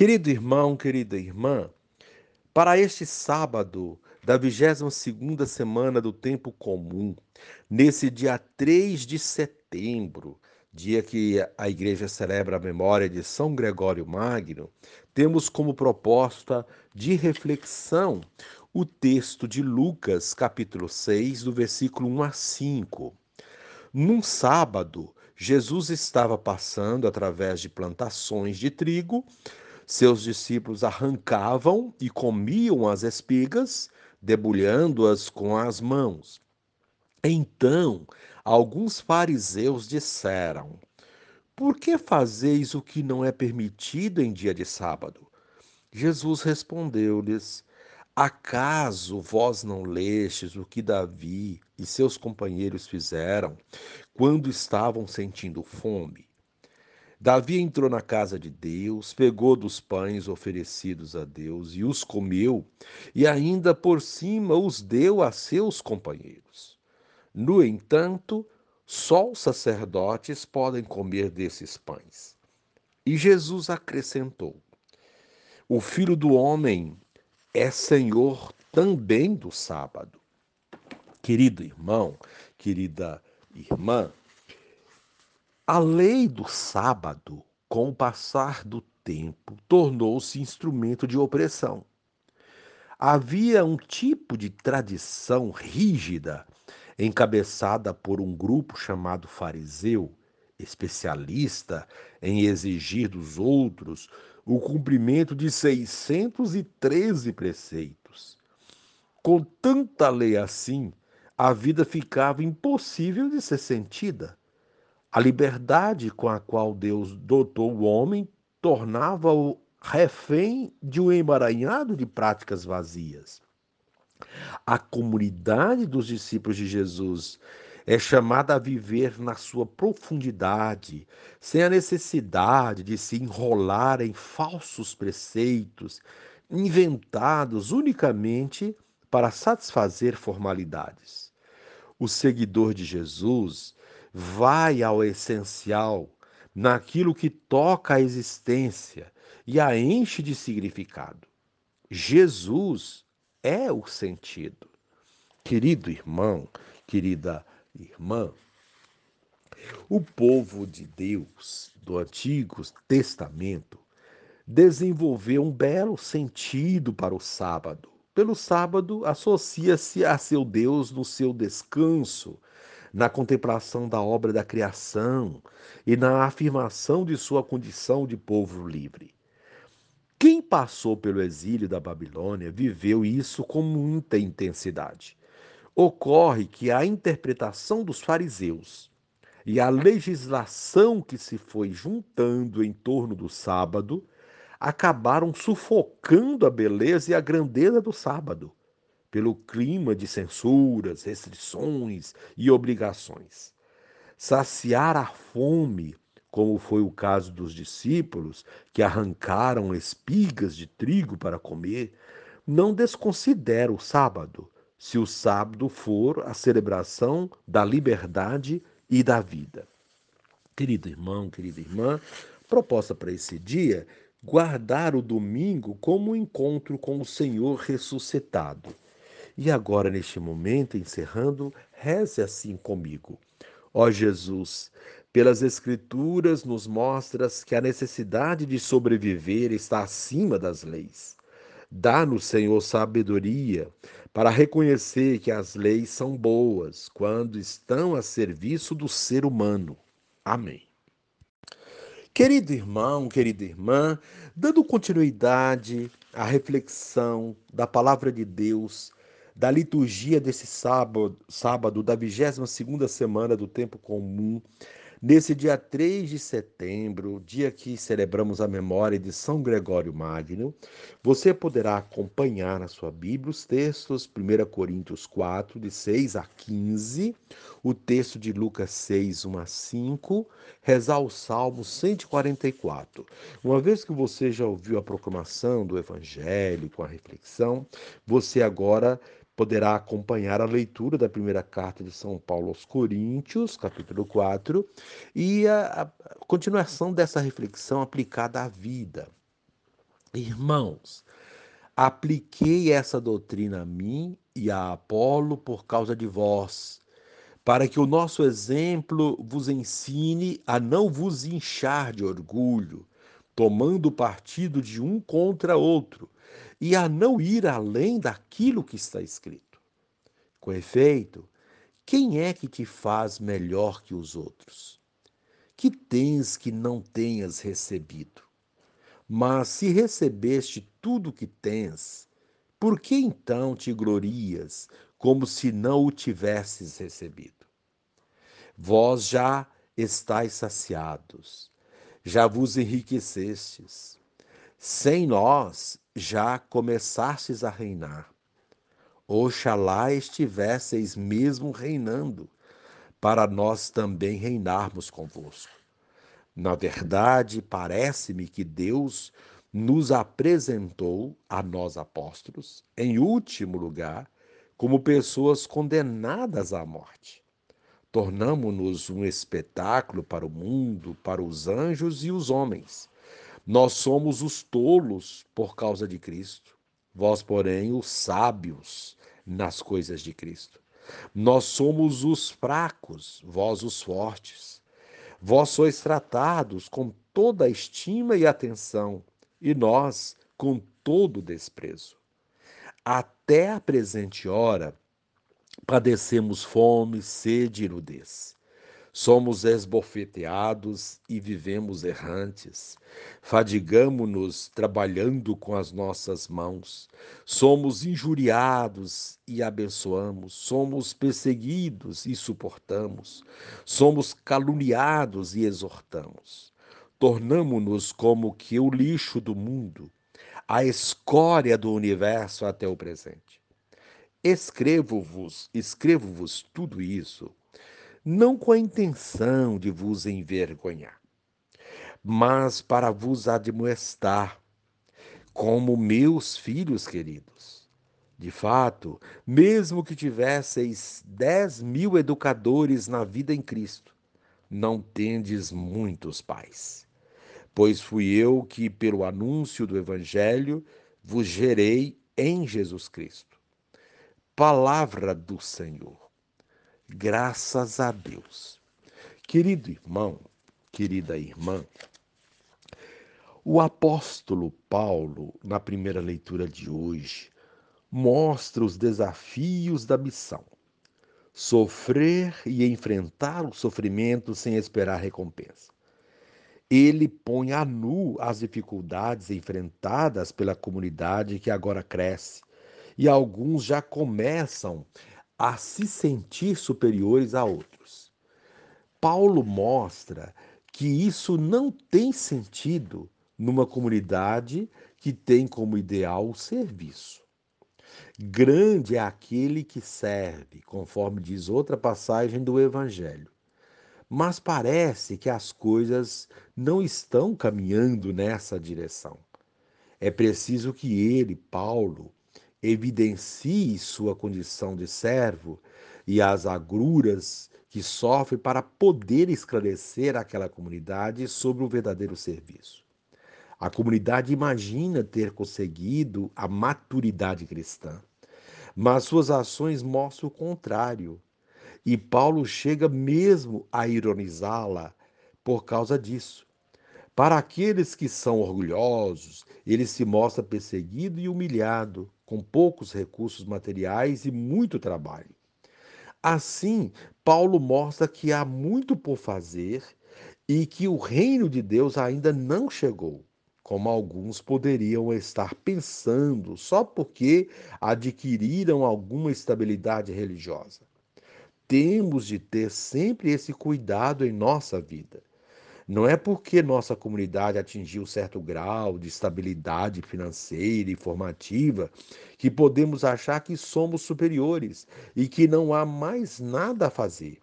Querido irmão, querida irmã, para este sábado da 22ª semana do tempo comum, nesse dia 3 de setembro, dia que a igreja celebra a memória de São Gregório Magno, temos como proposta de reflexão o texto de Lucas, capítulo 6, do versículo 1 a 5. Num sábado, Jesus estava passando através de plantações de trigo seus discípulos arrancavam e comiam as espigas, debulhando-as com as mãos. Então, alguns fariseus disseram: Por que fazeis o que não é permitido em dia de sábado? Jesus respondeu-lhes: Acaso vós não lestes o que Davi e seus companheiros fizeram quando estavam sentindo fome? Davi entrou na casa de Deus, pegou dos pães oferecidos a Deus e os comeu, e ainda por cima os deu a seus companheiros. No entanto, só os sacerdotes podem comer desses pães. E Jesus acrescentou: O filho do homem é senhor também do sábado. Querido irmão, querida irmã, a lei do sábado, com o passar do tempo, tornou-se instrumento de opressão. Havia um tipo de tradição rígida, encabeçada por um grupo chamado fariseu, especialista em exigir dos outros o cumprimento de 613 preceitos. Com tanta lei assim, a vida ficava impossível de ser sentida. A liberdade com a qual Deus dotou o homem tornava-o refém de um emaranhado de práticas vazias. A comunidade dos discípulos de Jesus é chamada a viver na sua profundidade, sem a necessidade de se enrolar em falsos preceitos, inventados unicamente para satisfazer formalidades. O seguidor de Jesus vai ao essencial, naquilo que toca a existência e a enche de significado. Jesus é o sentido. Querido irmão, querida irmã, o povo de Deus do Antigo Testamento desenvolveu um belo sentido para o sábado. Pelo sábado, associa-se a seu Deus no seu descanso, na contemplação da obra da criação e na afirmação de sua condição de povo livre. Quem passou pelo exílio da Babilônia viveu isso com muita intensidade. Ocorre que a interpretação dos fariseus e a legislação que se foi juntando em torno do sábado acabaram sufocando a beleza e a grandeza do sábado pelo clima de censuras, restrições e obrigações. Saciar a fome, como foi o caso dos discípulos que arrancaram espigas de trigo para comer, não desconsidera o sábado, se o sábado for a celebração da liberdade e da vida. Querido irmão, querida irmã, proposta para esse dia guardar o domingo como um encontro com o Senhor ressuscitado. E agora, neste momento, encerrando, reze assim comigo. Ó Jesus, pelas Escrituras nos mostras que a necessidade de sobreviver está acima das leis. Dá-nos, Senhor, sabedoria para reconhecer que as leis são boas quando estão a serviço do ser humano. Amém. Querido irmão, querida irmã, dando continuidade à reflexão da palavra de Deus da liturgia desse sábado, sábado da 22ª semana do tempo comum, nesse dia 3 de setembro, dia que celebramos a memória de São Gregório Magno, você poderá acompanhar na sua Bíblia os textos 1 Coríntios 4, de 6 a 15, o texto de Lucas 6, 1 a 5, rezar o Salmo 144. Uma vez que você já ouviu a proclamação do Evangelho com a reflexão, você agora poderá acompanhar a leitura da primeira carta de São Paulo aos Coríntios, capítulo 4, e a, a continuação dessa reflexão aplicada à vida. Irmãos, apliquei essa doutrina a mim e a Apolo por causa de vós, para que o nosso exemplo vos ensine a não vos inchar de orgulho, tomando partido de um contra outro, e a não ir além daquilo que está escrito. Com efeito, quem é que te faz melhor que os outros? Que tens que não tenhas recebido? Mas se recebeste tudo o que tens, por que então te glorias como se não o tivesses recebido? Vós já estáis saciados, já vos enriquecestes. Sem nós já começastes a reinar. Oxalá estivesseis mesmo reinando, para nós também reinarmos convosco. Na verdade, parece-me que Deus nos apresentou, a nós apóstolos, em último lugar, como pessoas condenadas à morte. Tornamo-nos um espetáculo para o mundo, para os anjos e os homens. Nós somos os tolos por causa de Cristo, vós, porém, os sábios nas coisas de Cristo. Nós somos os fracos, vós os fortes. Vós sois tratados com toda a estima e atenção, e nós com todo desprezo. Até a presente hora, padecemos fome, sede e nudez. Somos esbofeteados e vivemos errantes. Fadigamo-nos trabalhando com as nossas mãos. Somos injuriados e abençoamos. Somos perseguidos e suportamos. Somos caluniados e exortamos. Tornamo-nos como que o lixo do mundo, a escória do universo até o presente. Escrevo-vos, escrevo-vos tudo isso não com a intenção de vos envergonhar, mas para vos admoestar, como meus filhos queridos. De fato, mesmo que tivesseis dez mil educadores na vida em Cristo, não tendes muitos pais. Pois fui eu que, pelo anúncio do Evangelho, vos gerei em Jesus Cristo. Palavra do Senhor. Graças a Deus. Querido irmão, querida irmã, o apóstolo Paulo, na primeira leitura de hoje, mostra os desafios da missão. Sofrer e enfrentar o sofrimento sem esperar recompensa. Ele põe a nu as dificuldades enfrentadas pela comunidade que agora cresce, e alguns já começam a se sentir superiores a outros. Paulo mostra que isso não tem sentido numa comunidade que tem como ideal o serviço. Grande é aquele que serve, conforme diz outra passagem do Evangelho. Mas parece que as coisas não estão caminhando nessa direção. É preciso que ele, Paulo, evidencie sua condição de servo e as agruras que sofre para poder esclarecer aquela comunidade sobre o verdadeiro serviço. A comunidade imagina ter conseguido a maturidade cristã, mas suas ações mostram o contrário. E Paulo chega mesmo a ironizá-la por causa disso. Para aqueles que são orgulhosos, ele se mostra perseguido e humilhado, com poucos recursos materiais e muito trabalho. Assim, Paulo mostra que há muito por fazer e que o reino de Deus ainda não chegou, como alguns poderiam estar pensando só porque adquiriram alguma estabilidade religiosa. Temos de ter sempre esse cuidado em nossa vida. Não é porque nossa comunidade atingiu certo grau de estabilidade financeira e formativa que podemos achar que somos superiores e que não há mais nada a fazer.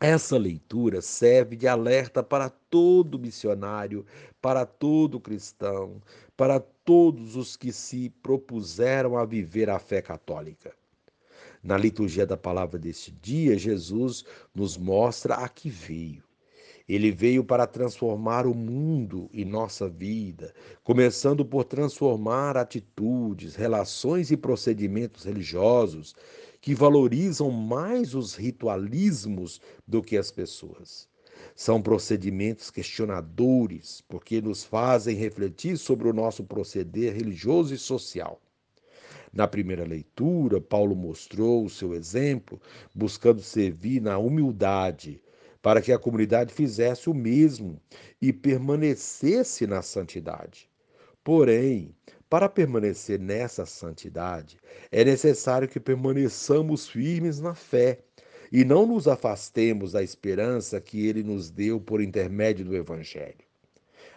Essa leitura serve de alerta para todo missionário, para todo cristão, para todos os que se propuseram a viver a fé católica. Na liturgia da palavra deste dia, Jesus nos mostra a que veio Ele veio para transformar o mundo e nossa vida, começando por transformar atitudes, relações e procedimentos religiosos que valorizam mais os ritualismos do que as pessoas. São procedimentos questionadores, porque nos fazem refletir sobre o nosso proceder religioso e social. Na primeira leitura, Paulo mostrou o seu exemplo, buscando servir na humildade, para que a comunidade fizesse o mesmo e permanecesse na santidade. Porém, para permanecer nessa santidade, é necessário que permaneçamos firmes na fé e não nos afastemos da esperança que ele nos deu por intermédio do Evangelho.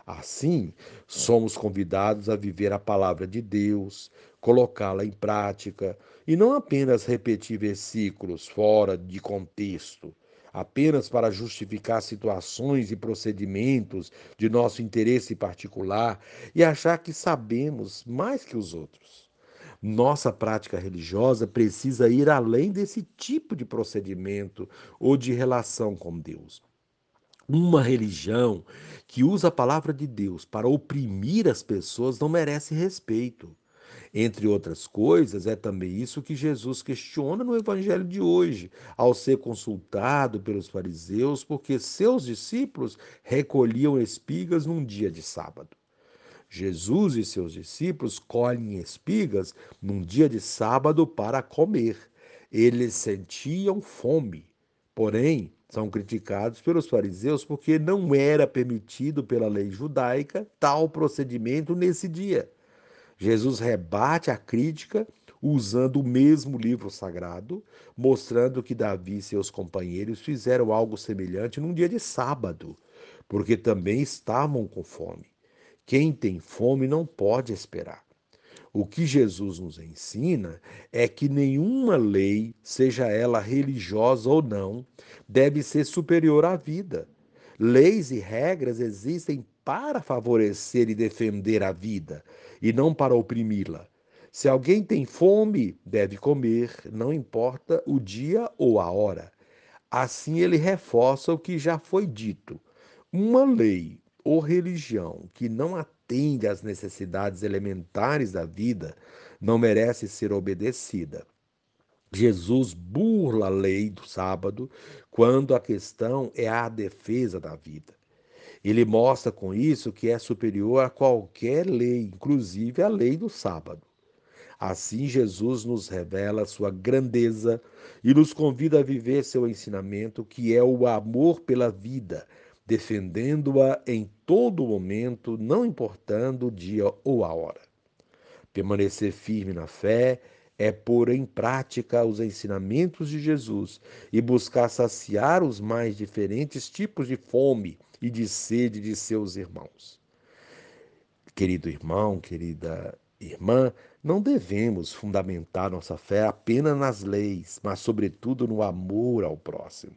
Assim, somos convidados a viver a palavra de Deus, colocá-la em prática e não apenas repetir versículos fora de contexto, apenas para justificar situações e procedimentos de nosso interesse particular e achar que sabemos mais que os outros. Nossa prática religiosa precisa ir além desse tipo de procedimento ou de relação com Deus. Uma religião que usa a palavra de Deus para oprimir as pessoas não merece respeito. Entre outras coisas, é também isso que Jesus questiona no evangelho de hoje, ao ser consultado pelos fariseus, porque seus discípulos recolhiam espigas num dia de sábado. Jesus e seus discípulos colhem espigas num dia de sábado para comer. Eles sentiam fome, porém são criticados pelos fariseus porque não era permitido pela lei judaica tal procedimento nesse dia. Jesus rebate a crítica usando o mesmo livro sagrado, mostrando que Davi e seus companheiros fizeram algo semelhante num dia de sábado, porque também estavam com fome. Quem tem fome não pode esperar. O que Jesus nos ensina é que nenhuma lei, seja ela religiosa ou não, deve ser superior à vida. Leis e regras existem para favorecer e defender a vida, e não para oprimi-la. Se alguém tem fome, deve comer, não importa o dia ou a hora. Assim ele reforça o que já foi dito. Uma lei ou religião que não atende às necessidades elementares da vida não merece ser obedecida. Jesus burla a lei do sábado quando a questão é a defesa da vida. Ele mostra com isso que é superior a qualquer lei, inclusive a lei do sábado. Assim, Jesus nos revela sua grandeza e nos convida a viver seu ensinamento, que é o amor pela vida, defendendo-a em todo momento, não importando o dia ou a hora. Permanecer firme na fé é pôr em prática os ensinamentos de Jesus e buscar saciar os mais diferentes tipos de fome e de sede de seus irmãos. Querido irmão, querida irmã, não devemos fundamentar nossa fé apenas nas leis, mas, sobretudo, no amor ao próximo.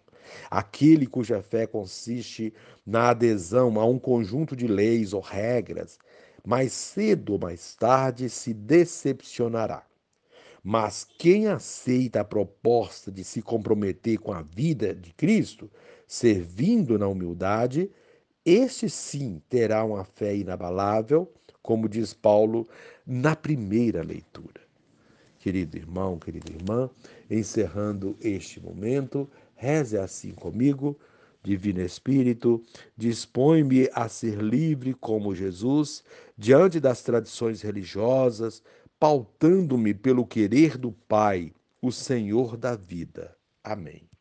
Aquele cuja fé consiste na adesão a um conjunto de leis ou regras, mais cedo ou mais tarde se decepcionará. Mas quem aceita a proposta de se comprometer com a vida de Cristo, servindo na humildade, este sim terá uma fé inabalável, como diz Paulo na primeira leitura. Querido irmão, querida irmã, encerrando este momento, reze assim comigo. Divino Espírito, dispõe-me a ser livre como Jesus, diante das tradições religiosas, pautando-me pelo querer do Pai, o Senhor da vida. Amém.